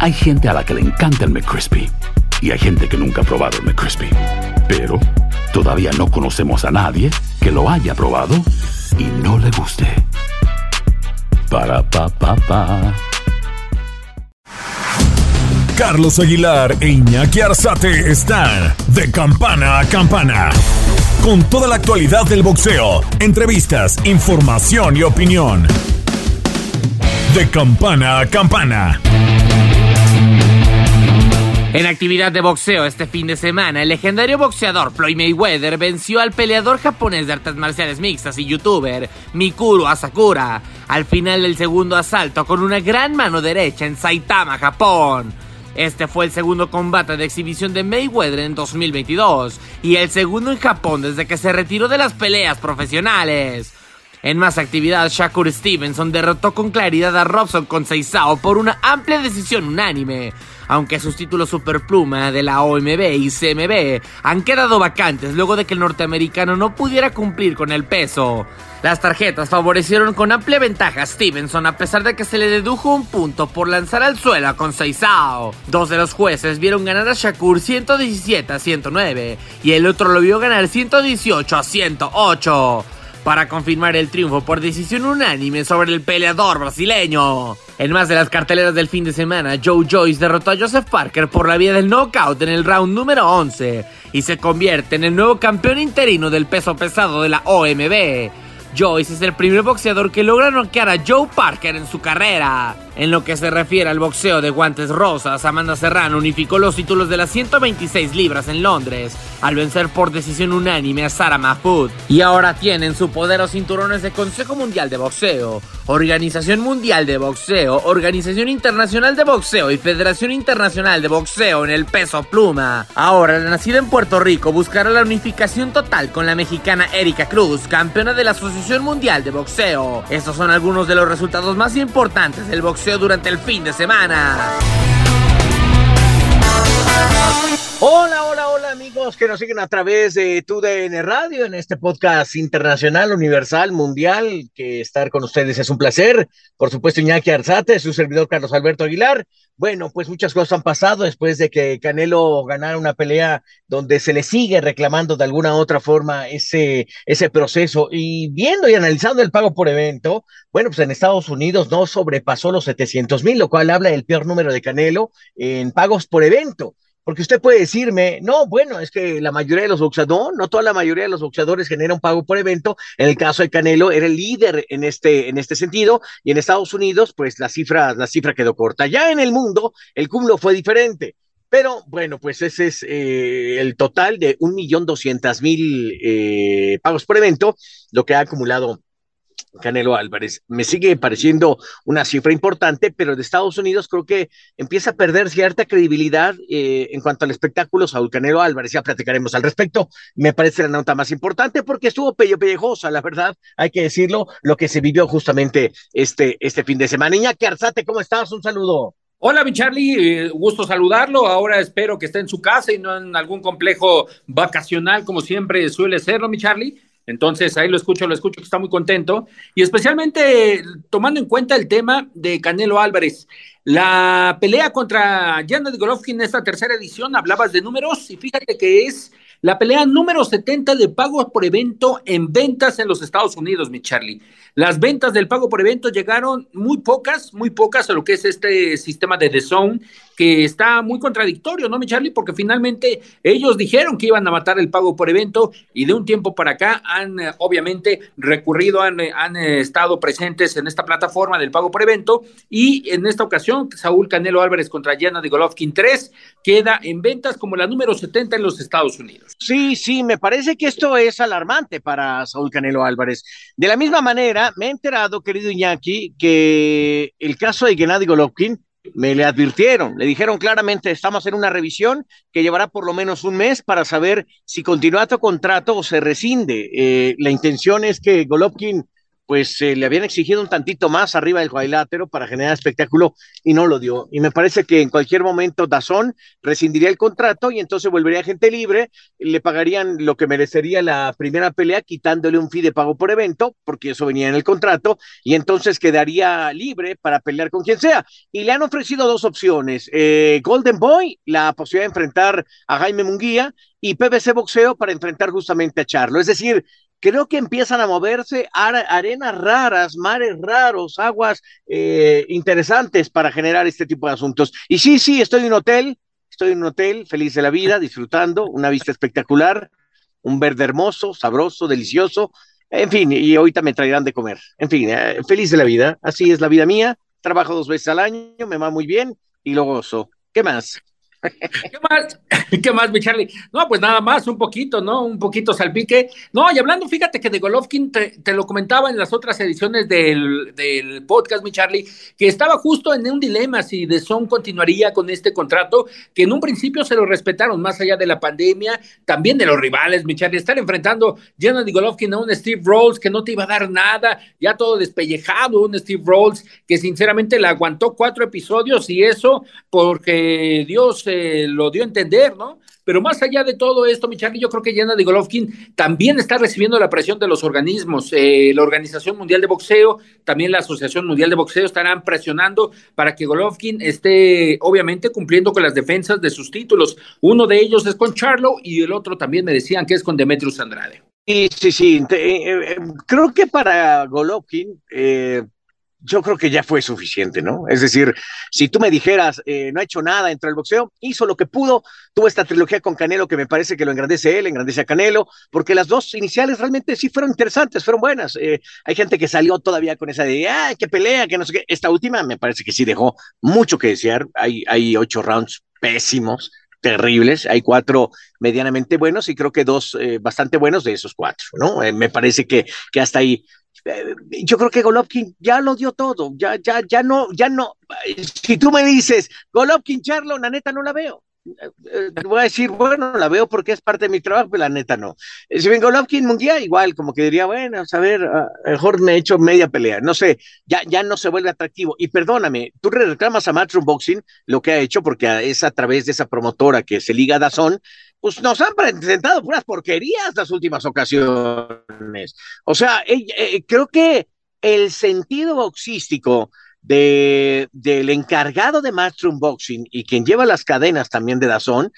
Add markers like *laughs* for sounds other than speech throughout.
Hay gente a la que le encanta el McCrispy y hay gente que nunca ha probado el McCrispy. Pero todavía no conocemos a nadie que lo haya probado y no le guste. Para pa pa pa. Carlos Aguilar e Iñaki Arzate están de campana a campana. Con toda la actualidad del boxeo, entrevistas, información y opinión. De campana a campana. En actividad de boxeo este fin de semana, el legendario boxeador Floyd Mayweather venció al peleador japonés de artes marciales mixtas y youtuber Mikuru Asakura al final del segundo asalto con una gran mano derecha en Saitama, Japón. Este fue el segundo combate de exhibición de Mayweather en 2022 y el segundo en Japón desde que se retiró de las peleas profesionales. En más actividad, Shakur Stevenson derrotó con claridad a Robson con Seisao por una amplia decisión unánime, aunque sus títulos superpluma de la OMB y CMB han quedado vacantes luego de que el norteamericano no pudiera cumplir con el peso. Las tarjetas favorecieron con amplia ventaja a Stevenson a pesar de que se le dedujo un punto por lanzar al suelo a Conceizao. Dos de los jueces vieron ganar a Shakur 117 a 109 y el otro lo vio ganar 118 a 108 para confirmar el triunfo por decisión unánime sobre el peleador brasileño. En más de las carteleras del fin de semana, Joe Joyce derrotó a Joseph Parker por la vía del knockout en el round número 11 y se convierte en el nuevo campeón interino del peso pesado de la OMB. Joyce es el primer boxeador que logra noquear a Joe Parker en su carrera. En lo que se refiere al boxeo de guantes rosas, Amanda Serrano unificó los títulos de las 126 libras en Londres, al vencer por decisión unánime a Sarah Mahfoud. Y ahora tiene en su poder los cinturones de Consejo Mundial de Boxeo, Organización Mundial de Boxeo, Organización Internacional de Boxeo y Federación Internacional de Boxeo en el peso pluma. Ahora, la nacida en Puerto Rico buscará la unificación total con la mexicana Erika Cruz, campeona de la Asociación Mundial de Boxeo. Estos son algunos de los resultados más importantes del boxeo durante el fin de semana. Hola, hola, hola amigos que nos siguen a través de TUDN Radio en este podcast internacional, universal, mundial, que estar con ustedes es un placer. Por supuesto, Iñaki Arzate, su servidor Carlos Alberto Aguilar. Bueno, pues muchas cosas han pasado después de que Canelo ganara una pelea donde se le sigue reclamando de alguna u otra forma ese, ese proceso y viendo y analizando el pago por evento, bueno, pues en Estados Unidos no sobrepasó los 700 mil, lo cual habla del peor número de Canelo en pagos por evento. Porque usted puede decirme, no, bueno, es que la mayoría de los boxeadores, no, toda la mayoría de los boxeadores generan pago por evento. En el caso de Canelo, era el líder en este, en este sentido, y en Estados Unidos, pues la cifra, la cifra quedó corta. Ya en el mundo, el cúmulo fue diferente. Pero bueno, pues ese es eh, el total de un millón doscientas mil eh, pagos por evento, lo que ha acumulado Canelo Álvarez. Me sigue pareciendo una cifra importante, pero de Estados Unidos creo que empieza a perder cierta credibilidad eh, en cuanto al espectáculo Saúl Canelo Álvarez. Ya platicaremos al respecto. Me parece la nota más importante porque estuvo pello pellejosa, la verdad, hay que decirlo, lo que se vivió justamente este, este fin de semana. Iñaki Arzate, ¿cómo estás? Un saludo. Hola, mi Charlie, eh, gusto saludarlo. Ahora espero que esté en su casa y no en algún complejo vacacional, como siempre suele serlo, mi Charlie. Entonces ahí lo escucho, lo escucho que está muy contento. Y especialmente tomando en cuenta el tema de Canelo Álvarez. La pelea contra Janet Golovkin en esta tercera edición, hablabas de números y fíjate que es la pelea número 70 de pagos por evento en ventas en los Estados Unidos, mi Charlie. Las ventas del pago por evento llegaron muy pocas, muy pocas a lo que es este sistema de The Zone, que está muy contradictorio, ¿no, mi Charlie? Porque finalmente ellos dijeron que iban a matar el pago por evento y de un tiempo para acá han eh, obviamente recurrido, han, eh, eh, estado presentes en esta plataforma del pago por evento y en esta ocasión Saúl Canelo Álvarez contra Yana Golovkin 3 queda en ventas como la número 70 en los Estados Unidos. Sí, sí, me parece que esto es alarmante para Saúl Canelo Álvarez. De la misma manera, me he enterado, querido Iñaki, que el caso de Gennady Golovkin me le advirtieron, le dijeron claramente, estamos en una revisión que llevará por lo menos un mes para saber si continúa tu contrato o se rescinde. Eh, la intención es que Golovkin pues le habían exigido un tantito más arriba del cuadrilátero para generar espectáculo y no lo dio. Y me parece que en cualquier momento Dazón rescindiría el contrato y entonces volvería gente libre, le pagarían lo que merecería la primera pelea quitándole un fee de pago por evento, porque eso venía en el contrato, y entonces quedaría libre para pelear con quien sea. Y le han ofrecido dos opciones, eh, Golden Boy, la posibilidad de enfrentar a Jaime Munguía, y PBC Boxeo para enfrentar justamente a Charlo. Es decir, creo que empiezan a moverse arenas raras, mares raros, aguas eh, interesantes para generar este tipo de asuntos. Y sí, sí, estoy en un hotel, estoy en un hotel, feliz de la vida, disfrutando, una vista espectacular, un verde hermoso, sabroso, delicioso, en fin, y ahorita me traerán de comer. En fin, eh, feliz de la vida, así es la vida mía, trabajo dos veces al año, me va muy bien y lo gozo. ¿Qué más? *laughs* ¿Qué más? *laughs* ¿Qué más, mi Charlie? No, pues nada más, un poquito, ¿no? Un poquito salpique. No, y hablando, fíjate que de Golovkin te, lo comentaba en las otras ediciones del, del, podcast, mi Charlie, que estaba justo en un dilema si The Son continuaría con este contrato, que en un principio se lo respetaron, más allá de la pandemia, también de los rivales, mi Charlie. Estar enfrentando de Golovkin a un Steve Rolls que no te iba a dar nada, ya todo despellejado, un Steve Rolls que sinceramente le aguantó cuatro episodios y eso porque Dios lo dio a entender, ¿no? Pero más allá de todo esto, mi yo creo que de Golovkin también está recibiendo la presión de los organismos. Eh, la Organización Mundial de Boxeo, también la Asociación Mundial de Boxeo estarán presionando para que Golovkin esté, obviamente, cumpliendo con las defensas de sus títulos. Uno de ellos es con Charlo y el otro también me decían que es con Demetrius Andrade. Sí, sí, sí. Eh, eh, creo que para Golovkin, yo creo que ya fue suficiente, ¿no? Es decir, si tú me dijeras, eh, no ha hecho nada dentro del boxeo, hizo lo que pudo, tuvo esta trilogía con Canelo que me parece que lo engrandece él, engrandece a Canelo, porque las dos iniciales realmente sí fueron interesantes, fueron buenas. Eh, hay gente que salió todavía con esa de, ay, qué pelea, que no sé qué. Esta última me parece que sí dejó mucho que desear. Hay, hay ocho rounds pésimos, terribles. Hay cuatro medianamente buenos y creo que dos eh, bastante buenos de esos cuatro, ¿no? me parece que, que hasta ahí eh, yo creo que Golovkin ya lo dio todo, ya, ya, ya no, ya no. Si tú me dices, Golovkin, Charlo, la neta no la veo. Eh, eh, voy a decir, bueno, la veo porque es parte de mi trabajo, pero la neta no. Si vengo Golovkin Mundial, igual, como que diría, bueno, a ver, mejor me he hecho media pelea. No sé, ya, ya no se vuelve atractivo. Y perdóname, tú reclamas a Matchroom Boxing lo que ha hecho porque es a través de esa promotora que se liga a Dazón, pues nos han presentado puras porquerías las últimas ocasiones. O sea, eh, eh, creo que el sentido boxístico de, del encargado de Matchroom Boxing y quien lleva las cadenas también de Dazón,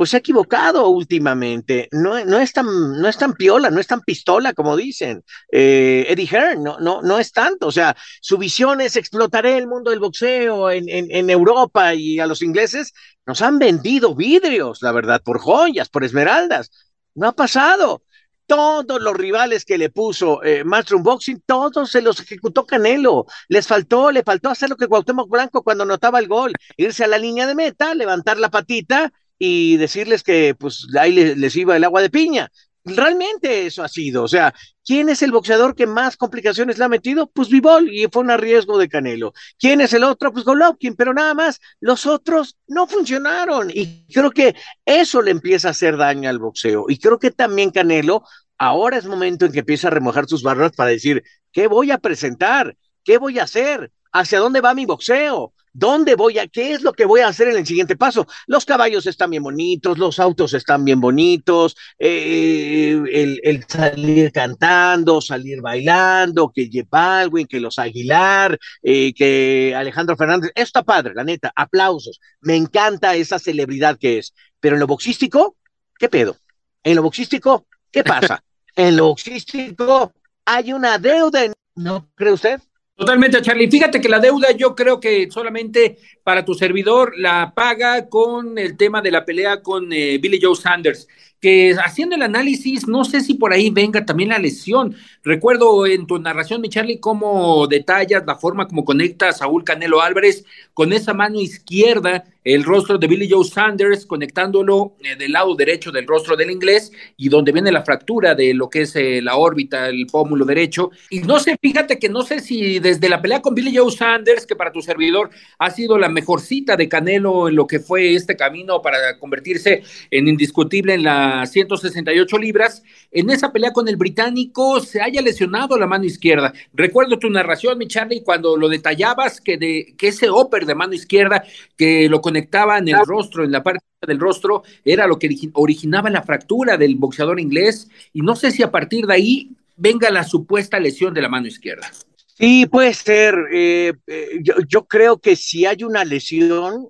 pues se ha equivocado últimamente. No, no, es tan, no es tan piola, no es tan pistola como dicen. Eh, Eddie Hearn no, no, no es tanto. O sea, su visión es explotaré el mundo del boxeo en, en, Europa y a los ingleses nos han vendido vidrios, la verdad, por joyas, por esmeraldas. No ha pasado. Todos los rivales que le puso eh, Unboxing, todos se los ejecutó Canelo. Les faltó, le faltó hacer lo que Cuauhtémoc Blanco cuando anotaba el gol, irse a la línea de meta, levantar la patita y decirles que pues ahí les, iba el agua de piña. Realmente eso ha sido, o sea, ¿quién es el boxeador que más complicaciones le ha metido? Pues Vivol y fue un riesgo de Canelo. ¿Quién es el otro? Pues Golovkin, pero nada más, los otros no funcionaron y creo que eso le empieza a hacer daño al boxeo y creo que también Canelo ahora es momento en que empieza a remojar sus barras para decir, ¿qué voy a presentar? ¿Qué voy a hacer? ¿Hacia dónde va mi boxeo? ¿Dónde voy a, qué es lo que voy a hacer en el siguiente paso? Los caballos están bien bonitos, los autos están bien bonitos, eh, el, salir cantando, salir bailando, que J Baldwin, que los Aguilar, eh, que Alejandro Fernández, está padre, la neta, aplausos. Me encanta esa celebridad que es. Pero en lo boxístico, ¿qué pedo? En lo boxístico, ¿qué pasa? *laughs* en lo boxístico hay una deuda, ¿no cree usted? Totalmente, Charlie. Fíjate que la deuda yo creo que solamente para tu servidor la paga con el tema de la pelea con eh, Billy Joe Sanders, que haciendo el análisis, no sé si por ahí venga también la lesión. Recuerdo en tu narración, mi Charlie, cómo detallas la forma como conecta a Saúl Canelo Álvarez con esa mano izquierda el rostro de Billy Joe Sanders, conectándolo eh, del lado derecho del rostro del inglés y donde viene la fractura de lo que es eh, la órbita, el pómulo derecho. Y no sé, fíjate que no sé si desde la pelea con Billy Joe Sanders, que para tu servidor ha sido la mejor cita de Canelo en lo que fue este camino para convertirse en indiscutible en las 168 libras, en esa pelea con el británico se haya lesionado la mano izquierda. Recuerdo tu narración, mi Charlie, cuando lo detallabas que, de, que ese upper de mano izquierda que lo conectaba en el rostro, en la parte del rostro, era lo que originaba la fractura del boxeador inglés. Y no sé si a partir de ahí venga la supuesta lesión de la mano izquierda. Sí, puede ser. Eh, eh, yo, yo, creo que si hay una lesión,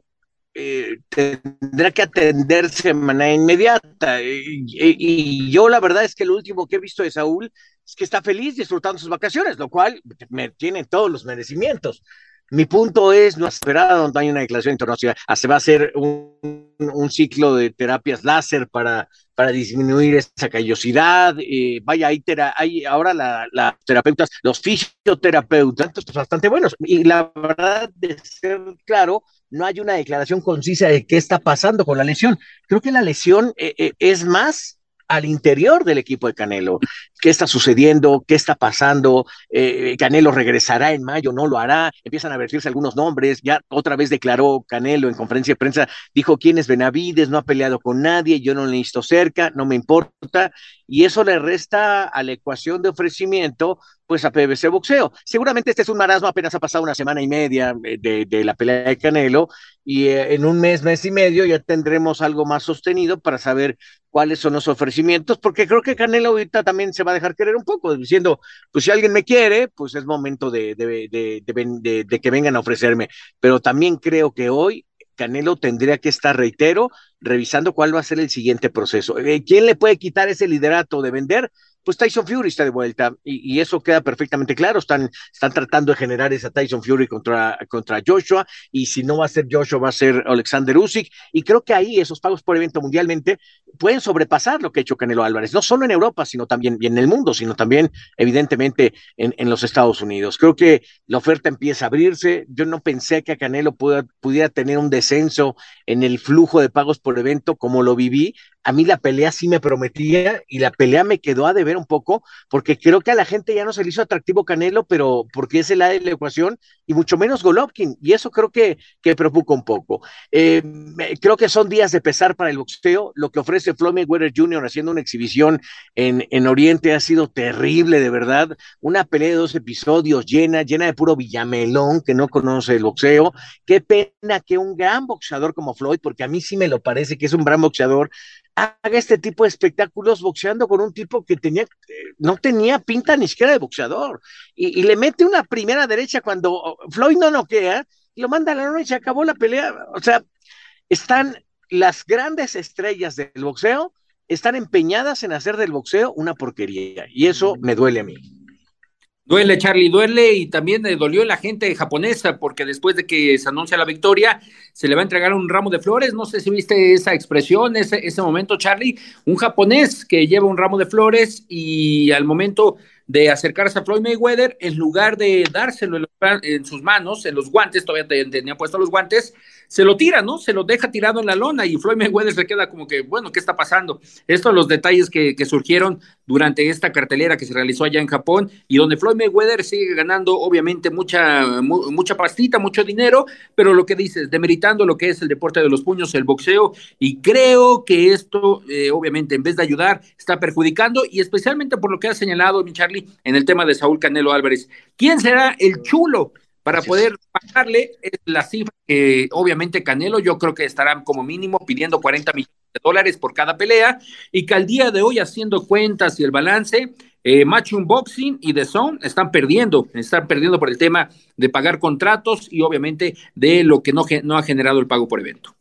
eh, tendrá que atenderse de manera inmediata. Y, yo la verdad es que lo último que he visto de Saúl es que está feliz disfrutando sus vacaciones, lo cual me tiene todos los merecimientos. Mi punto es no esperar donde hay una declaración internacional. Ah, se va a hacer un, ciclo de terapias láser para, para disminuir esa callosidad. Eh, vaya, hay, hay ahora las la terapeutas, los fisioterapeutas, bastante buenos. Y la verdad, de ser claro, no hay una declaración concisa de qué está pasando con la lesión. Creo que la lesión eh, eh, es más al interior del equipo de Canelo. ¿Qué está sucediendo? ¿Qué está pasando? Eh, Canelo regresará en mayo, no lo hará. Empiezan a vertirse algunos nombres. Ya otra vez declaró Canelo en conferencia de prensa, dijo quién es Benavides, no ha peleado con nadie, yo no le visto cerca, no me importa. Y eso le resta a la ecuación de ofrecimiento pues a PBC Boxeo. Seguramente este es un marasmo, apenas ha pasado una semana y media eh, de, de la pelea de Canelo y eh, en un mes, mes y medio ya tendremos algo más sostenido para saber cuáles son los ofrecimientos, porque creo que Canelo ahorita también se va a dejar querer un poco, diciendo, pues si alguien me quiere, pues es momento de, de, que vengan a ofrecerme, pero también creo que hoy Canelo tendría que estar, reitero, revisando cuál va a ser el siguiente proceso. Eh, ¿Quién le puede quitar ese liderato de vender? Pues Tyson Fury está de vuelta y, eso queda perfectamente claro. Están, están tratando de generar esa Tyson Fury contra, contra Joshua y si no va a ser Joshua va a ser Alexander Usyk y creo que ahí esos pagos por evento mundialmente pueden sobrepasar lo que ha hecho Canelo Álvarez, no solo en Europa, sino también en el mundo, sino también evidentemente en, en los Estados Unidos. Creo que la oferta empieza a abrirse. Yo no pensé que Canelo pudiera tener un descenso en el flujo de pagos por evento como lo viví a mí la pelea sí me prometía y la pelea me quedó a deber un poco porque creo que a la gente ya no se le hizo atractivo Canelo, pero porque es el de la ecuación y mucho menos Golovkin y eso creo que, que preocupa un poco. Eh, creo que son días de pesar para el boxeo. Lo que ofrece Floyd Mayweather Jr. haciendo una exhibición en, en Oriente ha sido terrible, de verdad. Una pelea de dos episodios llena, llena de puro villamelón que no conoce el boxeo. Qué pena que un gran boxeador como Floyd, porque a mí sí me lo parece que es un gran boxeador, haga este tipo de espectáculos boxeando con un tipo que tenía, no tenía pinta ni siquiera de boxeador. Y, le mete una primera derecha cuando Floyd no noquea, y lo manda a la noche y se acabó la pelea. O sea, están las grandes estrellas del boxeo, están empeñadas en hacer del boxeo una porquería. Y eso me duele a mí. Duele, Charlie, duele y también le dolió la gente japonesa porque después de que se anuncia la victoria, se le va a entregar un ramo de flores. No sé si viste esa expresión, ese, ese momento, Charlie. Un japonés que lleva un ramo de flores y al momento de acercarse a Floyd Mayweather, en lugar de dárselo en, sus manos, en los guantes, todavía tenía puesto los guantes, se lo tira, ¿no? Se lo deja tirado en la lona y Floyd Mayweather se queda como que, bueno, ¿qué está pasando? Estos son los detalles que, que surgieron durante esta cartelera que se realizó allá en Japón y donde Floyd Mayweather sigue ganando obviamente mucha, mucha pastita, mucho dinero, pero lo que dices, demeritando lo que es el deporte de los puños, el boxeo, y creo que esto eh, obviamente en vez de ayudar está perjudicando y especialmente por lo que ha señalado mi Charlie en el tema de Saúl Canelo Álvarez. ¿Quién será el chulo para poder pagarle la cifra que obviamente Canelo yo creo que estarán como mínimo pidiendo 40 millones de dólares por cada pelea y que al día de hoy haciendo cuentas y el balance, eh, Matching Boxing y The Zone están perdiendo, están perdiendo por el tema de pagar contratos y obviamente de lo que no, no ha generado el pago por evento.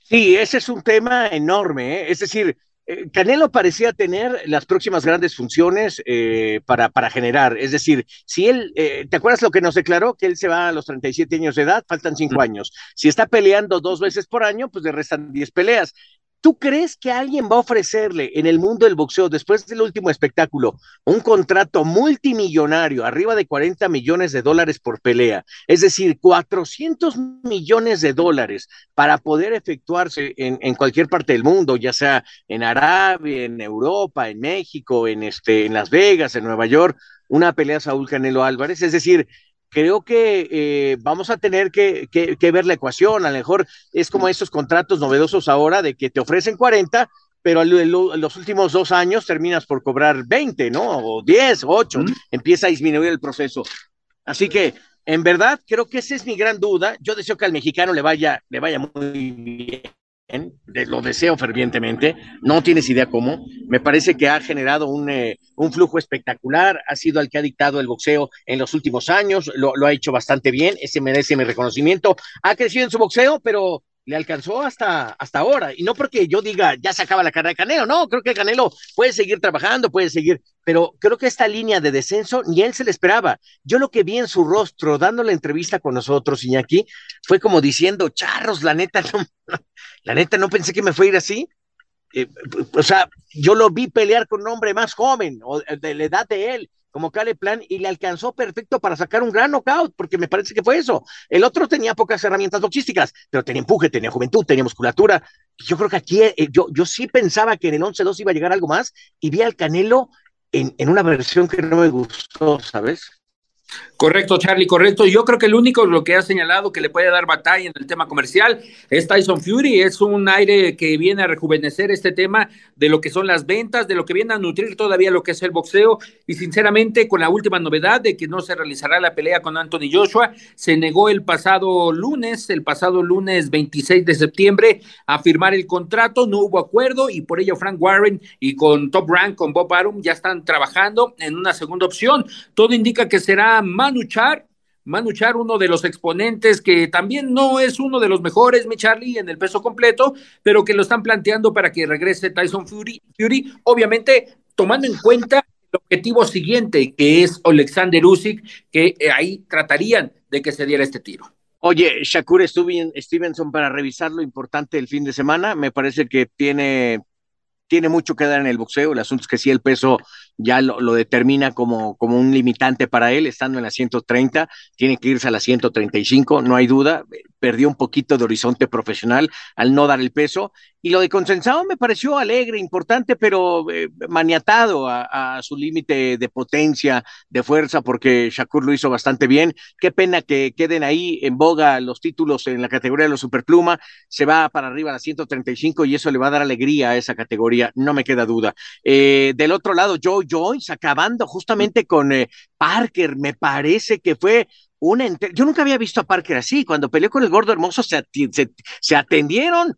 Sí, ese es un tema enorme, ¿eh? es decir, eh, Canelo parecía tener las próximas grandes funciones eh, para, para generar. Es decir, si él, eh, ¿te acuerdas lo que nos declaró? Que él se va a los 37 años de edad, faltan cinco años. Si está peleando dos veces por año, pues le restan 10 peleas. ¿Tú crees que alguien va a ofrecerle en el mundo del boxeo, después del último espectáculo, un contrato multimillonario, arriba de 40 millones de dólares por pelea? Es decir, 400 millones de dólares para poder efectuarse en, cualquier parte del mundo, ya sea en Arabia, en Europa, en México, en, este, en Las Vegas, en Nueva York, una pelea Saúl Canelo Álvarez. Es decir, creo que eh, vamos a tener que, que, ver la ecuación. A lo mejor es como estos contratos novedosos ahora de que te ofrecen 40, pero en los últimos dos años terminas por cobrar 20, ¿no? O 10, 8, empieza a disminuir el proceso. Así que, en verdad, creo que esa es mi gran duda. Yo deseo que al mexicano le vaya, le vaya muy bien lo deseo fervientemente, no tienes idea cómo, me parece que ha generado un, eh, un, flujo espectacular, ha sido el que ha dictado el boxeo en los últimos años, lo, lo, ha hecho bastante bien, ese merece mi reconocimiento, ha crecido en su boxeo, pero le alcanzó hasta, hasta ahora. Y no porque yo diga, ya se acaba la carrera de Canelo, no, creo que Canelo puede seguir trabajando, puede seguir, pero creo que esta línea de descenso ni él se le esperaba. Yo lo que vi en su rostro dando la entrevista con nosotros, Iñaki, fue como diciendo, charros, la neta, no, *laughs* la neta no pensé que me fuera a ir así. Eh, o sea, yo lo vi pelear con un hombre más joven, o de la edad de él, como Cale Plan y le alcanzó perfecto para sacar un gran knockout, porque me parece que fue eso. El otro tenía pocas herramientas boxísticas, pero tenía empuje, tenía juventud, tenía musculatura. Yo creo que aquí eh, yo, yo sí pensaba que en el 11-2 iba a llegar algo más y vi al Canelo en, en una versión que no me gustó, ¿sabes? Correcto, Charlie, correcto. Yo creo que el único lo que ha señalado que le puede dar batalla en el tema comercial es Tyson Fury. Es un aire que viene a rejuvenecer este tema de lo que son las ventas, de lo que viene a nutrir todavía lo que es el boxeo. Y sinceramente, con la última novedad de que no se realizará la pelea con Anthony Joshua, se negó el pasado lunes, el pasado lunes 26 de septiembre, a firmar el contrato. No hubo acuerdo y por ello Frank Warren y con Top Rank, con Bob Arum, ya están trabajando en una segunda opción. Todo indica que será más Manuchar, Manuchar, uno de los exponentes que también no es uno de los mejores, mi Charlie, en el peso completo, pero que lo están planteando para que regrese Tyson Fury, Fury obviamente tomando en cuenta el objetivo siguiente, que es Alexander Usyk, que eh, ahí tratarían de que se diera este tiro. Oye, Shakur Stevenson, para revisar lo importante del fin de semana, me parece que tiene, tiene mucho que dar en el boxeo. El asunto es que sí, el peso ya lo, lo, determina como, como un limitante para él, estando en la 130, tiene que irse a la 135, no hay duda, perdió un poquito de horizonte profesional al no dar el peso, y lo de Consensado me pareció alegre, importante, pero eh, maniatado a, su límite de potencia, de fuerza, porque Shakur lo hizo bastante bien, qué pena que queden ahí en boga los títulos en la categoría de los superpluma, se va para arriba a la 135 y eso le va a dar alegría a esa categoría, no me queda duda. Eh, del otro lado, Joe Joyce, acabando justamente con eh, Parker, me parece que fue una. Yo nunca había visto a Parker así. Cuando peleó con el gordo hermoso, se, se, se atendieron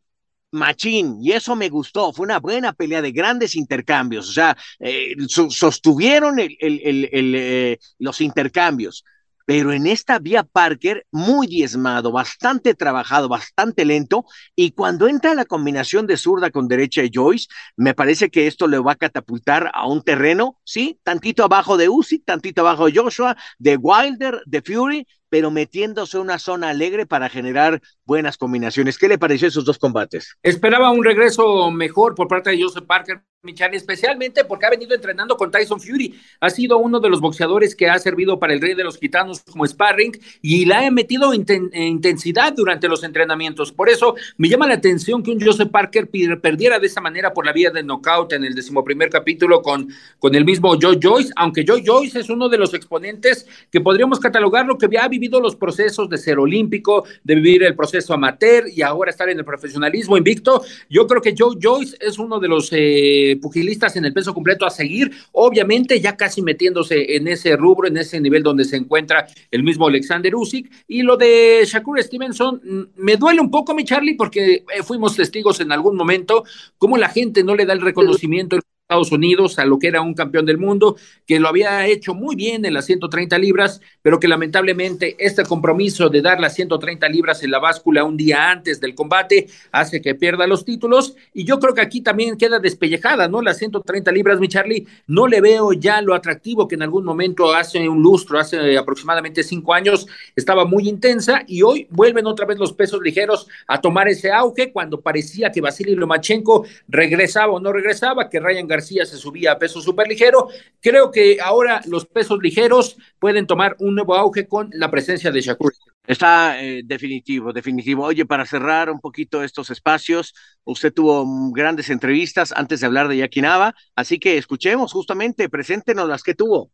machín, y eso me gustó, fue una buena pelea de grandes intercambios, o sea, eh, sostuvieron eh, los intercambios pero en esta vía Parker, muy diezmado, bastante trabajado, bastante lento, y cuando entra la combinación de zurda con derecha de Joyce, me parece que esto le va a catapultar a un terreno, sí, tantito abajo de Usyk, tantito abajo de Joshua, de Wilder, de Fury, pero metiéndose en una zona alegre para generar buenas combinaciones. ¿Qué le pareció esos dos combates? Esperaba un regreso mejor por parte de Joseph Parker, Michani, especialmente porque ha venido entrenando con Tyson Fury. Ha sido uno de los boxeadores que ha servido para el rey de los gitanos como sparring y la ha metido en intensidad durante los entrenamientos. Por eso me llama la atención que un Joseph Parker perdiera de esa manera por la vía del knockout en el decimoprimer capítulo con, con el mismo Joe Joyce, aunque Joe Joyce es uno de los exponentes que podríamos catalogarlo que ha vivido los procesos de ser olímpico, de vivir el proceso amateur y ahora estar en el profesionalismo invicto. Yo creo que Joe Joyce es uno de los... Eh, pugilistas en el peso completo a seguir, obviamente ya casi metiéndose en ese rubro, en ese nivel donde se encuentra el mismo Alexander Usyk. Y lo de Shakur Stevenson, mm, me duele un poco, mi Charlie, porque eh, fuimos testigos en algún momento cómo la gente no le da el reconocimiento, Estados Unidos a lo que era un campeón del mundo, que lo había hecho muy bien en las 130 libras, pero que lamentablemente este compromiso de dar las 130 libras en la báscula un día antes del combate hace que pierda los títulos. Y yo creo que aquí también queda despellejada, ¿no? Las 130 libras, mi Charlie, no le veo ya lo atractivo que en algún momento hace un lustro, hace aproximadamente cinco años, estaba muy intensa y hoy vuelven otra vez los pesos ligeros a tomar ese auge cuando parecía que Vasily Lomachenko regresaba o no regresaba, que Ryan García se subía a peso ligero, Creo que ahora los pesos ligeros pueden tomar un nuevo auge con la presencia de Shakur. Está eh, definitivo, definitivo. Oye, para cerrar un poquito estos espacios, usted tuvo grandes entrevistas antes de hablar de Yakinaba, así que escuchemos justamente, preséntenos las que tuvo.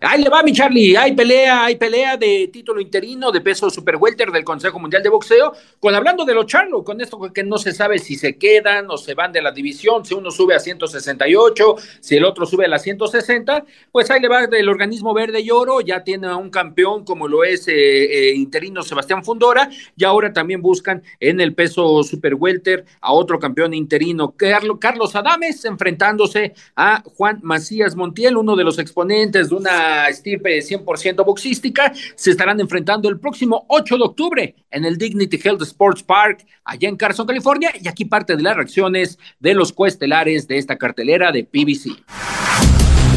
Ahí le va mi Charlie, hay pelea, hay pelea de título interino de peso super welter del Consejo Mundial de Boxeo, con hablando de lo charlo, con esto que no se sabe si se quedan o se van de la división, si uno sube a 168, si el otro sube a la 160, pues ahí le va del organismo verde y oro, ya tiene a un campeón como lo es eh, eh, interino Sebastián Fundora, y ahora también buscan en el peso super welter a otro campeón interino, Carlos Adames, enfrentándose a Juan Macías Montiel, uno de los exponentes de una estirpe 100% boxística, se estarán enfrentando el próximo 8 de octubre en el Dignity Health Sports Park, allá en Carson, California, y aquí parte de las reacciones de los coestelares de esta cartelera de PBC.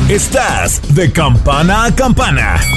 Estás de campana a campana.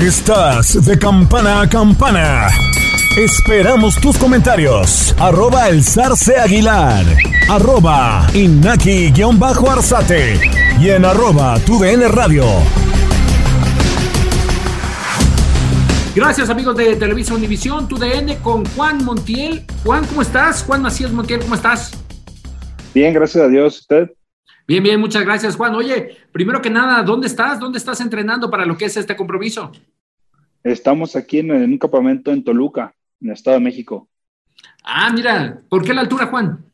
Estás de campana a campana. Esperamos tus comentarios. Arroba el zarce aguilar. Arroba inaki-arzate. Y en arroba tu radio. Gracias amigos de Televisa Univisión, tu DN con Juan Montiel. Juan, ¿cómo estás? Juan Macías Montiel, ¿cómo estás? Bien, gracias a Dios. ¿Usted? Bien, bien, muchas gracias, Juan. Oye, primero que nada, ¿dónde estás? ¿Dónde estás entrenando para lo que es este compromiso? Estamos aquí en, un campamento en Toluca, en el Estado de México. Ah, mira, ¿por qué la altura, Juan?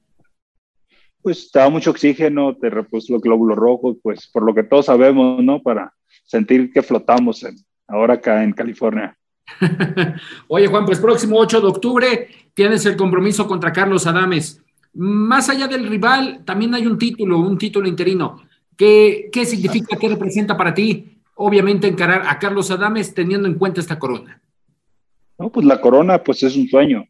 Pues estaba mucho oxígeno, te repuso los glóbulos rojos, pues por lo que todos sabemos, ¿no? Para sentir que flotamos en, ahora acá en California. *laughs* Oye, Juan, pues próximo 8 de octubre tienes el compromiso contra Carlos Adames más allá del rival, también hay un título, un título interino. ¿Qué, qué significa, qué representa para ti, obviamente, encarar a Carlos Adames teniendo en cuenta esta corona? No, pues la corona, pues es un sueño.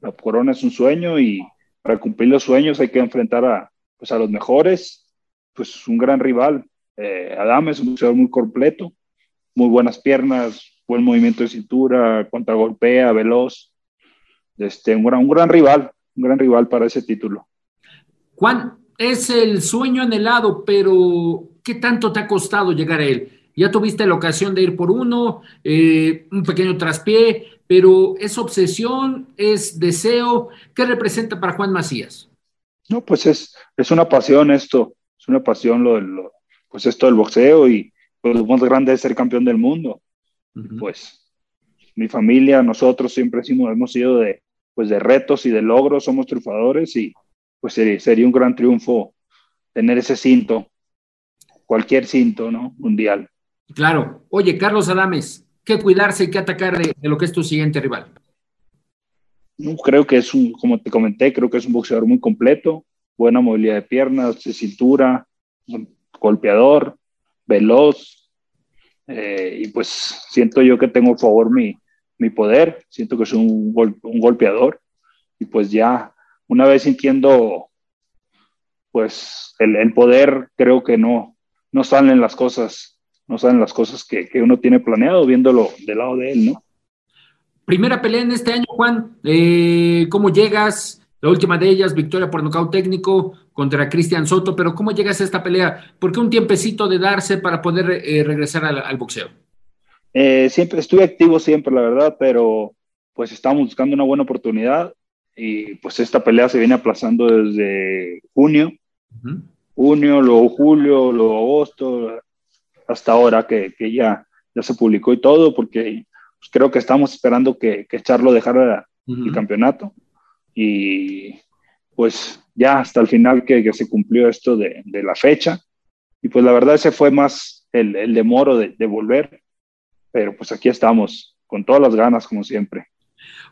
La corona es un sueño y para cumplir los sueños hay que enfrentar a, pues a los mejores. Pues un gran rival. Eh, Adames es un boxeador muy completo, muy buenas piernas, buen movimiento de cintura, contragolpea, veloz. Este, un gran, un gran rival un gran rival para ese título. Juan, es el sueño anhelado, pero ¿qué tanto te ha costado llegar a él? Ya tuviste la ocasión de ir por uno, eh, un pequeño traspié, pero ¿es obsesión? ¿Es deseo? ¿Qué representa para Juan Macías? No, pues es, es una pasión esto, es una pasión lo, lo pues esto del boxeo y pues lo más grande es ser campeón del mundo. Pues mi familia, nosotros siempre hemos sido de, pues de retos y de logros, somos triunfadores y pues sería, sería un gran triunfo tener ese cinto, cualquier cinto, ¿no? Mundial. Claro. Oye, Carlos Adames, ¿qué cuidarse y qué atacar de, lo que es tu siguiente rival? No, creo que es un, como te comenté, creo que es un boxeador muy completo, buena movilidad de piernas, de cintura, golpeador, veloz, eh, y pues siento yo que tengo a favor mi, mi poder, siento que soy un, un golpeador, y pues ya una vez sintiendo pues el, el, poder, creo que no, no salen las cosas, no salen las cosas que, que, uno tiene planeado viéndolo del lado de él, ¿no? Primera pelea en este año, Juan, eh, ¿cómo llegas? La última de ellas, victoria por nocaut técnico contra Cristian Soto, pero ¿cómo llegas a esta pelea? ¿Por qué un tiempecito de darse para poder eh, regresar al boxeo? Eh, siempre estuve activo siempre, la verdad, pero pues estábamos buscando una buena oportunidad y pues esta pelea se viene aplazando desde junio, junio, luego julio, luego agosto, hasta ahora que, que ya, ya se publicó y todo, porque pues, creo que estamos esperando que, que Charlo dejara el campeonato. Y pues ya hasta el final que, que se cumplió esto de, de, la fecha. Y pues la verdad ese fue más el, el demoro de, de volver, pero pues aquí estamos con todas las ganas como siempre.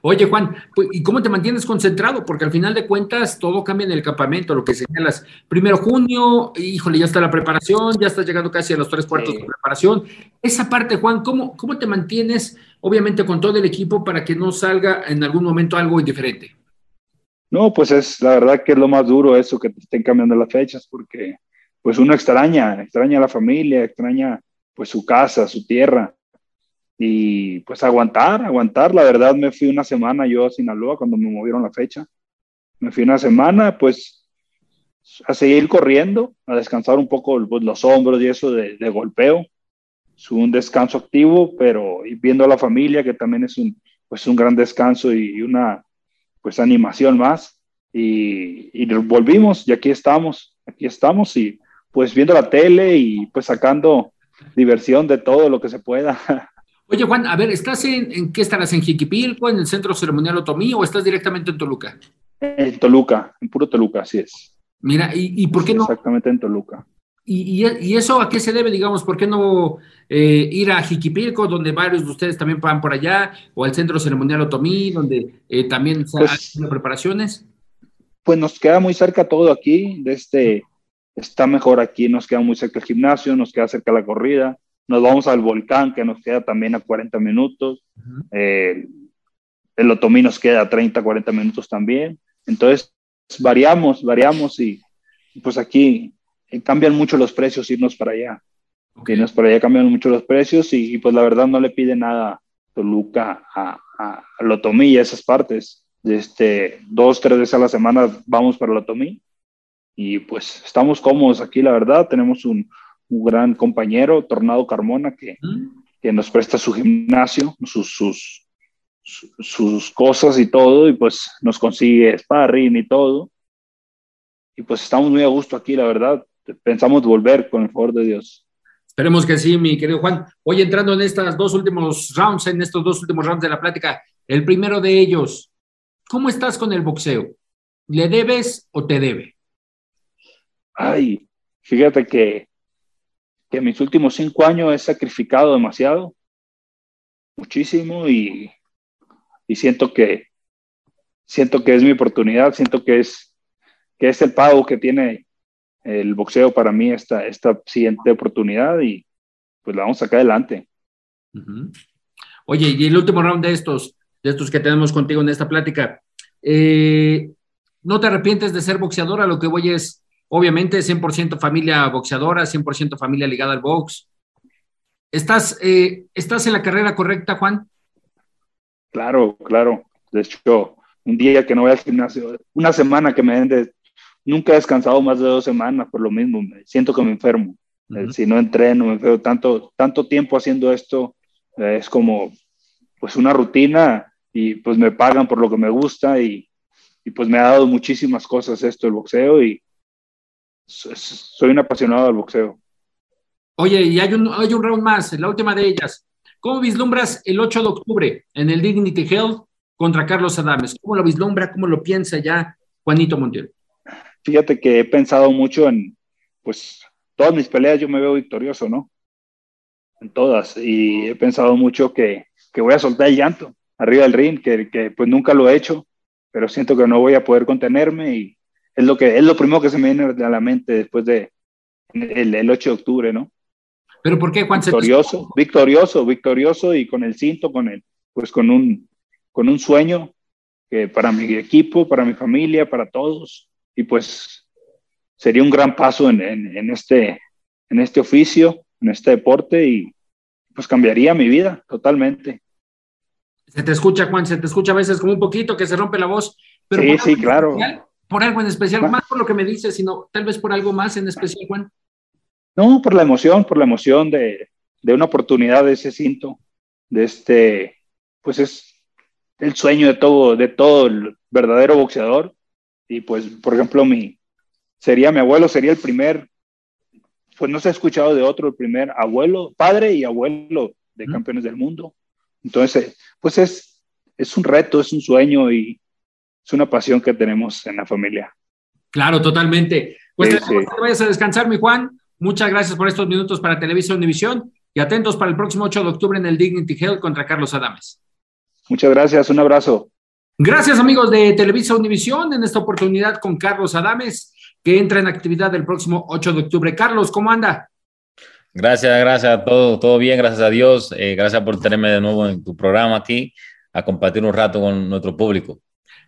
Oye, Juan, pues, ¿y cómo te mantienes concentrado? Porque al final de cuentas todo cambia en el campamento, lo que señalas. Primero junio, híjole, ya está la preparación, ya estás llegando casi a los tres cuartos sí. de preparación. Esa parte, Juan, ¿cómo, ¿cómo te mantienes, obviamente, con todo el equipo para que no salga en algún momento algo indiferente? No, pues es la verdad que es lo más duro eso, que te estén cambiando las fechas, porque pues uno extraña, extraña a la familia, extraña pues su casa, su tierra y pues aguantar, aguantar. La verdad me fui una semana yo a Sinaloa cuando me movieron la fecha. Me fui una semana pues a seguir corriendo, a descansar un poco pues, los hombros y eso de, de golpeo. Es un descanso activo, pero viendo a la familia que también es un, pues, un gran descanso y una pues animación más. Y, y volvimos y aquí estamos, aquí estamos y pues viendo la tele y pues sacando diversión de todo lo que se pueda. *laughs* Oye, Juan, a ver, ¿estás en, en qué estarás? ¿En Jiquipilco, en el Centro Ceremonial Otomí o estás directamente en Toluca? En Toluca, en puro Toluca, así es. Mira, ¿y, y por qué no? Exactamente en Toluca. ¿Y, y, y eso a qué se debe, digamos? ¿Por qué no eh, ir a Jiquipilco, donde varios de ustedes también van por allá, o al Centro Ceremonial Otomí, donde eh, también se pues, hacen preparaciones? Pues nos queda muy cerca todo aquí, de este, está mejor aquí, nos queda muy cerca el gimnasio, nos queda cerca la corrida, nos vamos al volcán que nos queda también a 40 minutos, uh -huh. eh, el Otomí nos queda a 30, 40 minutos también, entonces variamos, variamos y pues aquí eh, cambian mucho los precios irnos para allá, okay. irnos para allá cambian mucho los precios y, y, pues la verdad no le pide nada Toluca a, a, al Otomí y a esas partes, este, dos, tres veces a la semana vamos para el Otomí y pues estamos cómodos aquí, la verdad, tenemos un, un gran compañero, Tornado Carmona, que, mm. que nos presta su gimnasio, sus, sus, sus, cosas y todo, y pues nos consigue sparring y todo. Y pues estamos muy a gusto aquí, la verdad. Pensamos volver con el favor de Dios. Esperemos que sí, mi querido Juan. Hoy entrando en estos dos últimos rounds, en estos dos últimos rounds de la plática, el primero de ellos, ¿cómo estás con el boxeo? ¿Le debes o te debe? Ay, fíjate que que mis últimos cinco años he sacrificado demasiado, muchísimo, y, y siento que siento que es mi oportunidad, siento que es, que es el pago que tiene el boxeo para mí esta, esta siguiente oportunidad y pues la vamos a sacar adelante. Oye, y el último round de estos, de estos que tenemos contigo en esta plática, eh, ¿no te arrepientes de ser boxeador? A lo que voy es, obviamente 100% familia boxeadora, 100% familia ligada al box. ¿Estás, eh, ¿Estás en la carrera correcta, Juan? Claro, claro. De hecho, un día que no voy al gimnasio, una semana que me den de... Nunca he descansado más de dos semanas por lo mismo. Siento que me enfermo. Uh -huh. Si no entreno, me enfermo. Tanto, tanto tiempo haciendo esto, eh, es como pues una rutina y pues me pagan por lo que me gusta y, y pues me ha dado muchísimas cosas esto, el boxeo, y soy un apasionado del boxeo. Oye, y hay un, hay un round más, la última de ellas. ¿Cómo vislumbras el 8 de octubre en el Dignity Health contra Carlos Adames? ¿Cómo lo vislumbra? ¿Cómo lo piensa ya Juanito Montiel? Fíjate que he pensado mucho en, pues, todas mis peleas yo me veo victorioso, ¿no? En todas. Y he pensado mucho que, que voy a soltar el llanto arriba del ring, que, que pues nunca lo he hecho, pero siento que no voy a poder contenerme y es lo que es lo primero que se me viene a la mente después de el, el 8 de octubre, ¿no? ¿Pero por qué, Juan? Victorioso, victorioso, victorioso y con el cinto, con el, pues con un, con un sueño que para mi equipo, para mi familia, para todos. Y pues sería un gran paso en, en, en este, en este oficio, en este deporte y pues cambiaría mi vida totalmente. Se te escucha, Juan, se te escucha a veces como un poquito que se rompe la voz. Pero sí, sí, claro. Por algo en especial, más por lo que me dices, sino tal vez por algo más en especial, Juan. No, por la emoción, por la emoción de, de una oportunidad de ese cinto, de este, pues es el sueño de todo, de todo el verdadero boxeador. Y pues, por ejemplo, mi, sería mi abuelo, sería el primer, pues no se ha escuchado de otro, el primer abuelo, padre y abuelo de campeones del mundo. Entonces, pues es, es un reto, es un sueño y es una pasión que tenemos en la familia. Claro, totalmente. Pues sí, te, sí. vayas a descansar, mi Juan. Muchas gracias por estos minutos para Televisión Univisión y atentos para el próximo 8 de octubre en el Dignity Health contra Carlos Adames. Muchas gracias, un abrazo. Gracias amigos de Televisa Univisión en esta oportunidad con Carlos Adames, que entra en actividad el próximo 8 de octubre. Carlos, ¿cómo anda? Gracias, gracias, todo, todo bien, gracias a Dios. Eh, gracias por tenerme de nuevo en tu programa aquí a compartir un rato con nuestro público.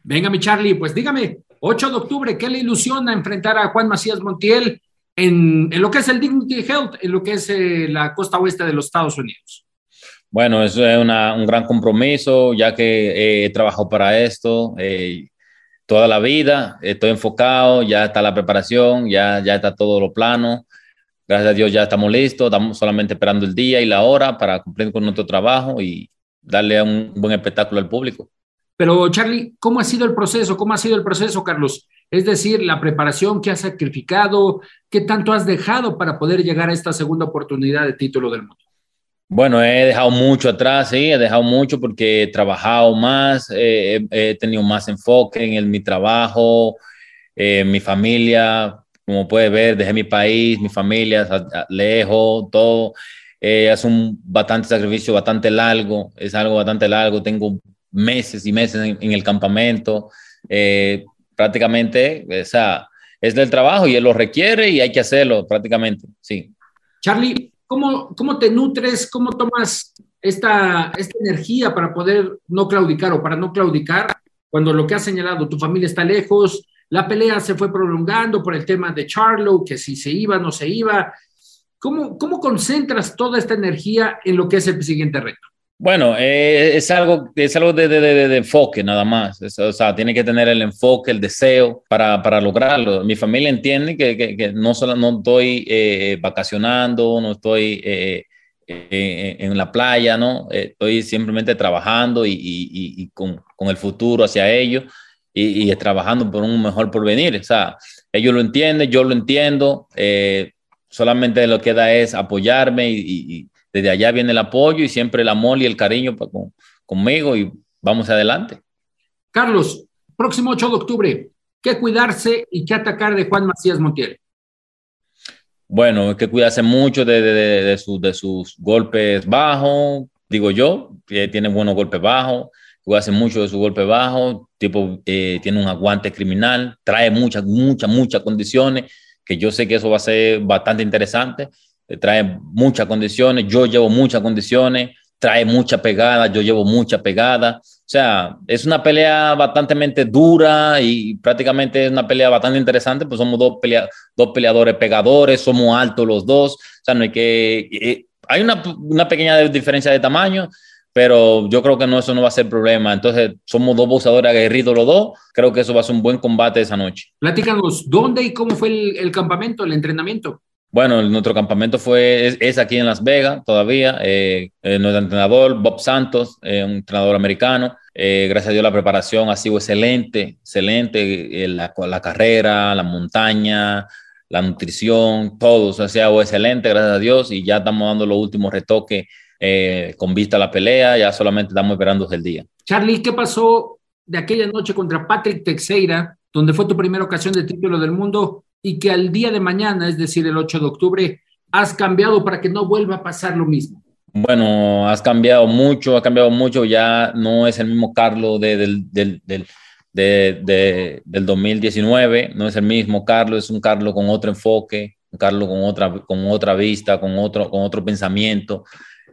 Venga, mi Charlie, pues dígame, 8 de octubre, ¿qué le ilusiona enfrentar a Juan Macías Montiel en, lo que es el Dignity Health, en lo que es eh, la costa oeste de los Estados Unidos? Bueno, eso es una, un gran compromiso, ya que eh, he trabajado para esto eh, toda la vida, estoy enfocado, ya está la preparación, ya, ya está todo lo plano. Gracias a Dios ya estamos listos, estamos solamente esperando el día y la hora para cumplir con nuestro trabajo y darle un buen espectáculo al público. Pero Charlie, ¿cómo ha sido el proceso? ¿Cómo ha sido el proceso, Carlos? Es decir, la preparación que has sacrificado, ¿qué tanto has dejado para poder llegar a esta segunda oportunidad de título del mundo? Bueno, he dejado mucho atrás, sí, he dejado mucho porque he trabajado más, eh, he, tenido más enfoque en el, mi trabajo, eh, mi familia, como puedes ver, dejé mi país, mi familia, lejos, todo. Eh, es un bastante sacrificio, bastante largo, es algo bastante largo. Tengo meses y meses en, el campamento. Eh, prácticamente, o es del trabajo y él lo requiere y hay que hacerlo prácticamente, sí. Charlie, ¿cómo, cómo te nutres? ¿Cómo tomas esta, esta energía para poder no claudicar o para no claudicar cuando lo que has señalado, tu familia está lejos, la pelea se fue prolongando por el tema de Charlo, que si se iba, no se iba. ¿Cómo, cómo concentras toda esta energía en lo que es el siguiente reto? Bueno, eh, es algo, es algo de, de, de, de enfoque nada más. Es, o sea, tiene que tener el enfoque, el deseo para, para lograrlo. Mi familia entiende que, que, que no solo no estoy eh, vacacionando, no estoy eh, en la playa, ¿no? estoy simplemente trabajando y, y, y con, con, el futuro hacia ellos y, y, trabajando por un mejor porvenir. O sea, ellos lo entienden, yo lo entiendo. solamente lo que queda es apoyarme y desde allá viene el apoyo y siempre el amor y el cariño con, conmigo y vamos adelante. Carlos, próximo 8 de octubre, ¿qué cuidarse y qué atacar de Juan Macías Montiel? Bueno, hay que cuidarse mucho de, de, de, de, su, de sus golpes bajos, digo yo, que tiene buenos golpes bajos, cuidarse mucho de su golpe bajo, tipo, eh, tiene un aguante criminal, trae muchas, muchas, muchas condiciones, que yo sé que eso va a ser bastante interesante trae muchas condiciones, yo llevo muchas condiciones, trae mucha pegada, yo llevo mucha pegada. O sea, es una pelea bastante dura y prácticamente es una pelea bastante interesante, pues somos dos, pelea, dos peleadores pegadores, somos altos los dos, o sea, no hay que... Eh, hay una, una, pequeña diferencia de tamaño, pero yo creo que no, eso no va a ser problema. Entonces, somos dos boxeadores aguerridos los dos, creo que eso va a ser un buen combate esa noche. Platícanos, ¿dónde y cómo fue el, el campamento, el entrenamiento? Bueno, nuestro campamento fue, es, aquí en Las Vegas todavía. Eh, eh, nuestro entrenador, Bob Santos, un entrenador americano. gracias a Dios la preparación ha sido excelente, excelente. La, la, carrera, la montaña, la nutrición, todo ha sido excelente, gracias a Dios. Y ya estamos dando los últimos retoques con vista a la pelea. Ya solamente estamos esperando el día. Charlie, ¿qué pasó de aquella noche contra Patrick Teixeira, donde fue tu primera ocasión de título del mundo? Y que al día de mañana, es decir, el 8 de octubre, has cambiado para que no vuelva a pasar lo mismo? Bueno, has cambiado mucho, ha cambiado mucho, ya no es el mismo Carlos de, del, del, del, de, del 2019, no es el mismo Carlos, es un Carlos con otro enfoque, un Carlos con otra, con otra vista, con otro, con otro pensamiento,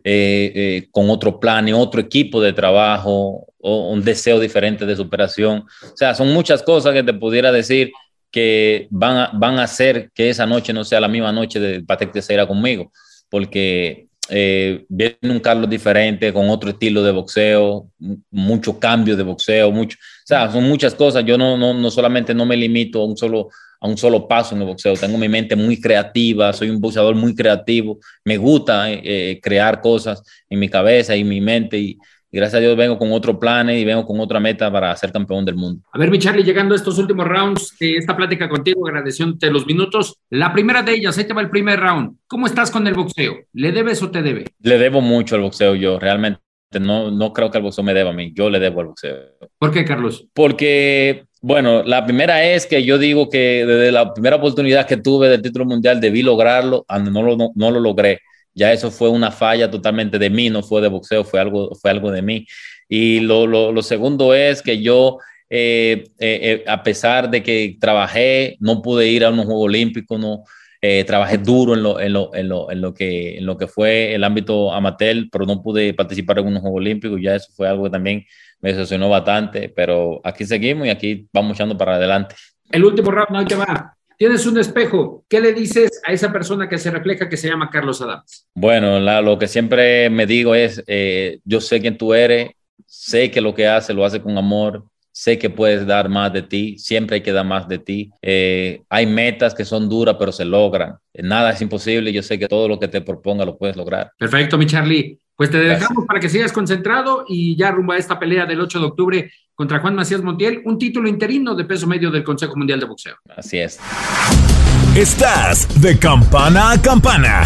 eh, eh, con otro plan y otro equipo de trabajo, o un deseo diferente de superación. O sea, son muchas cosas que te pudiera decir que van a, van a hacer que esa noche no sea la misma noche de Patrick Teixeira conmigo, porque eh, viene un Carlos diferente, con otro estilo de boxeo, mucho cambio de boxeo, mucho, o sea, son muchas cosas. Yo no, no, no solamente no me limito a un solo a un solo paso en el boxeo. Tengo mi mente muy creativa, soy un boxeador muy creativo, me gusta eh, eh, crear cosas en mi cabeza y mi mente y, gracias a Dios vengo con otro plan y vengo con otra meta para ser campeón del mundo. A ver, mi Charlie, llegando a estos últimos rounds de esta plática contigo, agradeciéndote los minutos. La primera de ellas, ahí te va el primer round. ¿Cómo estás con el boxeo? ¿Le debes o te debe? Le debo mucho al boxeo yo, realmente. No, no creo que el boxeo me deba a mí, yo le debo al boxeo. ¿Por qué, Carlos? Porque, bueno, la primera es que yo digo que desde la primera oportunidad que tuve del título mundial debí lograrlo, no lo, no, no lo logré ya eso fue una falla totalmente de mí, no fue de boxeo, fue algo, fue algo de mí. Y lo, lo, segundo es que yo, eh, eh, eh, a pesar de que trabajé, no pude ir a unos Juegos Olímpicos, no, trabajé duro en lo, en, lo, en, lo, en, lo que, en lo que fue el ámbito amateur, pero no pude participar en unos Juegos Olímpicos, ya eso fue algo que también me decepcionó bastante, pero aquí seguimos y aquí vamos echando para adelante. El último round, no hay que va. Tienes un espejo. ¿Qué le dices a esa persona que se refleja que se llama Carlos Adams? Bueno, lo que siempre me digo es, eh, yo sé quién tú eres, sé que lo que hace lo hace con amor, sé que puedes dar más de ti, siempre hay que dar más de ti. Eh, hay metas que son duras, pero se logran. Nada es imposible, yo sé que todo lo que te proponga lo puedes lograr. Perfecto, mi Charlie. Pues te dejamos para que sigas concentrado y ya rumbo a esta pelea del 8 de octubre contra Juan Macías Montiel, un título interino de peso medio del Consejo Mundial de Boxeo. Así es. Estás de campana a campana.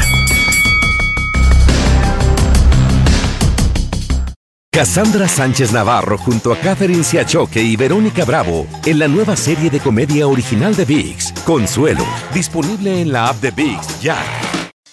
Cassandra Sánchez Navarro junto a Catherine Siachoque y Verónica Bravo en la nueva serie de comedia original de VIX, Consuelo, disponible en la app de VIX ya.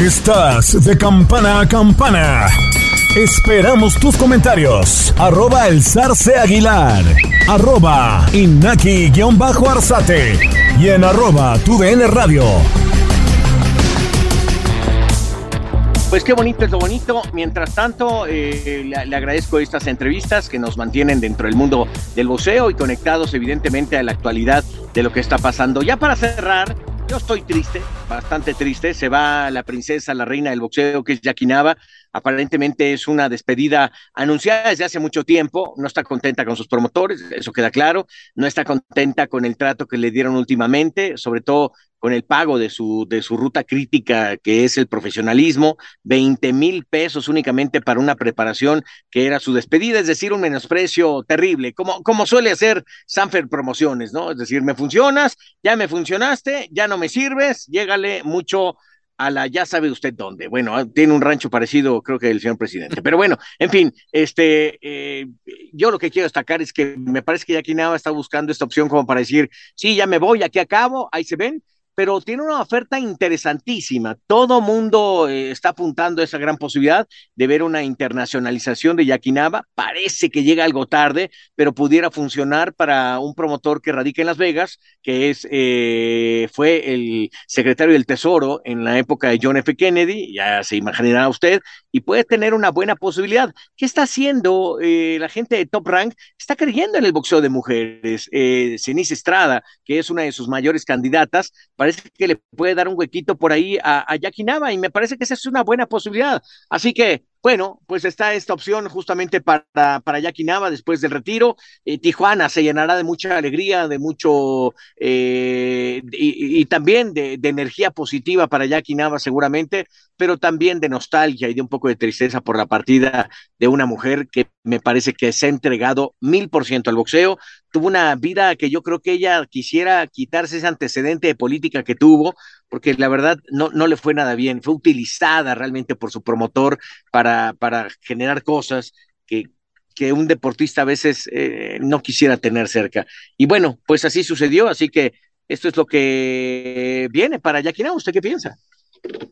Estás de campana a campana. Esperamos tus comentarios. Arroba el zarce aguilar. Arroba inaki-arzate. Y en arroba tu radio. Pues qué bonito es lo bonito. Mientras tanto, eh, le, le, agradezco estas entrevistas que nos mantienen dentro del mundo del boxeo y conectados evidentemente a la actualidad de lo que está pasando. Ya para cerrar, yo estoy triste, bastante triste. Se va la princesa, la reina del boxeo, que es Yakinaba. Aparentemente es una despedida anunciada desde hace mucho tiempo. No está contenta con sus promotores, eso queda claro. No está contenta con el trato que le dieron últimamente, sobre todo con el pago de su, de su ruta crítica, que es el profesionalismo, 20 mil pesos únicamente para una preparación que era su despedida, es decir, un menosprecio terrible, como, como suele hacer Sanfer Promociones, ¿no? Es decir, me funcionas, ya me funcionaste, ya no me sirves, llégale mucho a la ya sabe usted dónde. Bueno, tiene un rancho parecido, creo que el señor presidente. Pero bueno, en fin, este, eh, yo lo que quiero destacar es que me parece que Jackie Nava está buscando esta opción como para decir, sí, ya me voy, aquí acabo, ahí se ven, pero tiene una oferta interesantísima. Todo mundo eh, está apuntando a esa gran posibilidad de ver una internacionalización de Yaquinaba. Parece que llega algo tarde, pero pudiera funcionar para un promotor que radica en Las Vegas, que es eh, fue el secretario del Tesoro en la época de John F. Kennedy, ya se imaginará usted, y puede tener una buena posibilidad. ¿Qué está haciendo eh, la gente de Top Rank? Está creyendo en el boxeo de mujeres. Eh, Estrada, que es una de sus mayores candidatas, parece que le puede dar un huequito por ahí a, a Jackie Nava y me parece que esa es una buena posibilidad. Así que bueno, pues está esta opción justamente para, para Jackie Nava después del retiro. Eh, Tijuana se llenará de mucha alegría, de mucho eh, y, también de, de, energía positiva para Jackie Nava seguramente, pero también de nostalgia y de un poco de tristeza por la partida de una mujer que me parece que se ha entregado mil por ciento al boxeo. Tuvo una vida que yo creo que ella quisiera quitarse ese antecedente de política que tuvo, porque la verdad no, no le fue nada bien. Fue utilizada realmente por su promotor para, para generar cosas que, que un deportista a veces eh, no quisiera tener cerca. Y bueno, pues así sucedió, así que esto es lo que viene para Yaquina. ¿Usted qué piensa?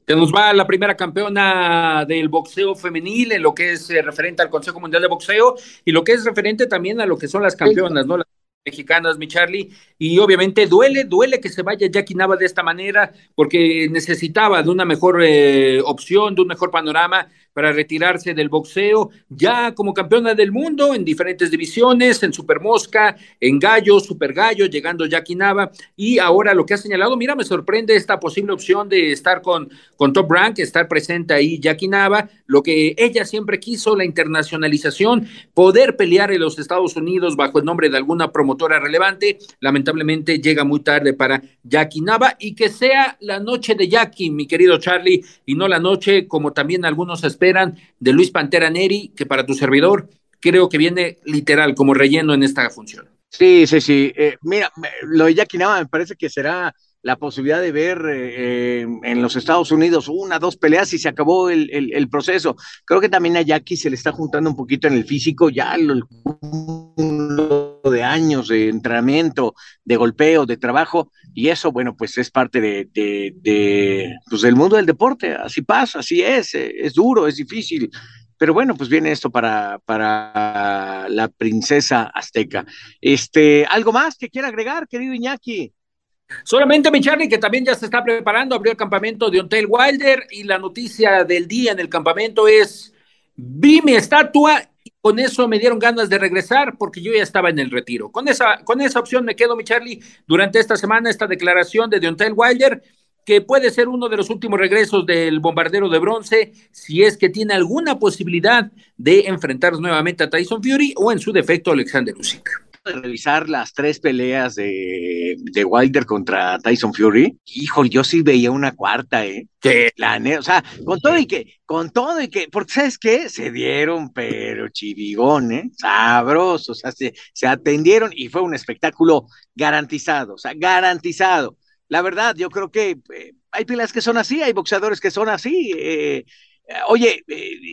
Se nos va la primera campeona del boxeo femenil en lo que es eh, referente al Consejo Mundial de Boxeo y lo que es referente también a lo que son las campeonas, ¿no? Las mexicanas, mi Charlie, y obviamente duele, duele que se vaya Jackie de esta manera, porque necesitaba de una mejor eh, opción, de un mejor panorama para retirarse del boxeo, ya como campeona del mundo en diferentes divisiones, en Super Mosca, en Gallo, Super Gallo, llegando Jackie Nava, y ahora lo que ha señalado, mira, me sorprende esta posible opción de estar con, con Top Rank, estar presente ahí Jackie Nava, lo que ella siempre quiso, la internacionalización, poder pelear en los Estados Unidos bajo el nombre de alguna promotora relevante, lamentablemente llega muy tarde para Jackie Nava, y que sea la noche de Jackie, mi querido Charlie, y no la noche como también algunos esperan de Luis Pantera Neri, que para tu servidor creo que viene literal como relleno en esta función. Sí, sí, sí. Eh, mira, lo de Jackie Nava me parece que será la posibilidad de ver eh, en los Estados Unidos una, dos peleas y se acabó el, el, el, proceso. Creo que también a Jackie se le está juntando un poquito en el físico ya el, de años de entrenamiento, de golpeo, de trabajo, y eso, bueno, pues es parte de, de, pues del mundo del deporte, así pasa, así es, es duro, es difícil, pero bueno, pues viene esto para, para la princesa azteca. Este, ¿algo más que quiera agregar, querido Iñaki? Solamente mi Charlie, que también ya se está preparando, abrió el campamento de Ontel Wilder y la noticia del día en el campamento es, vi mi estatua con eso me dieron ganas de regresar porque yo ya estaba en el retiro. Con esa, con esa opción me quedo, mi Charlie, durante esta semana, esta declaración de Deontay Wilder, que puede ser uno de los últimos regresos del bombardero de bronce, si es que tiene alguna posibilidad de enfrentar nuevamente a Tyson Fury o en su defecto a Alexander Usyk de revisar las tres peleas de, de, Wilder contra Tyson Fury, híjole, yo sí veía una cuarta, ¿eh? Que la o sea, con todo y que, con todo y que, porque ¿sabes qué? Se dieron, pero chivigón, ¿eh? Sabrosos, o sea, se, se atendieron y fue un espectáculo garantizado, o sea, garantizado. La verdad, yo creo que eh, hay peleas que son así, hay boxeadores que son así, eh, Oye,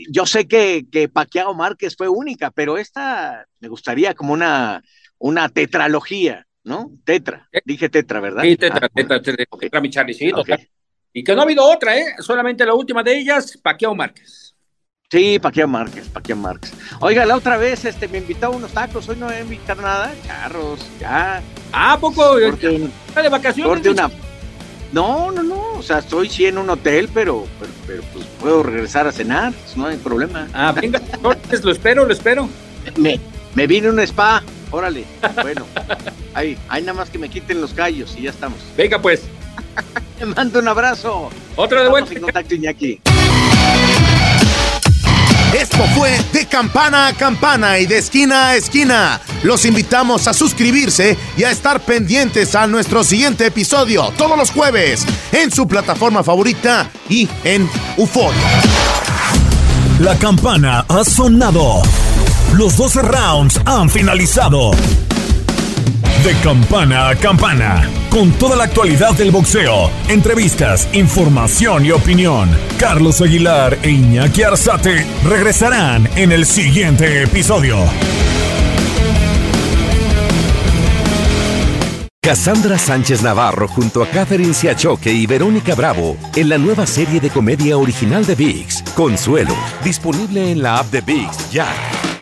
yo sé que, que Paquiao Márquez fue única, pero esta me gustaría como una, una tetralogía, ¿no? Tetra, dije tetra, ¿verdad? Sí, tetra, ah, tetra, tetra, okay. tetra, mi Charlie, sí, okay. Y que no ha habido otra, ¿eh? Solamente la última de ellas, Paquiao Márquez. Sí, Paquiao Márquez, Paquiao Márquez. Oiga, la otra vez este, me invitó a unos tacos, hoy no voy a invitar nada, carros, ya. Ah, poco? Porque, ¿De vacaciones? Una, No, no, no. O sea, estoy sí en un hotel, pero, pero, pues puedo regresar a cenar. Pues, no hay problema. Ah, venga, *laughs* lo espero, lo espero. Me, me vine a un spa. Órale. Bueno, ahí, ahí nada más que me quiten los callos y ya estamos. Venga, pues. *laughs* Te mando un abrazo. Otro de vuelta. en contacto, Iñaki. Esto fue de campana a campana y de esquina a esquina. Los invitamos a suscribirse y a estar pendientes a nuestro siguiente episodio todos los jueves en su plataforma favorita y en UFO. La campana ha sonado. Los 12 rounds han finalizado. De campana a campana, con toda la actualidad del boxeo, entrevistas, información y opinión. Carlos Aguilar e Iñaki Arzate regresarán en el siguiente episodio. Cassandra Sánchez Navarro junto a Catherine Siachoque y Verónica Bravo en la nueva serie de comedia original de VIX, Consuelo, disponible en la app de VIX ya.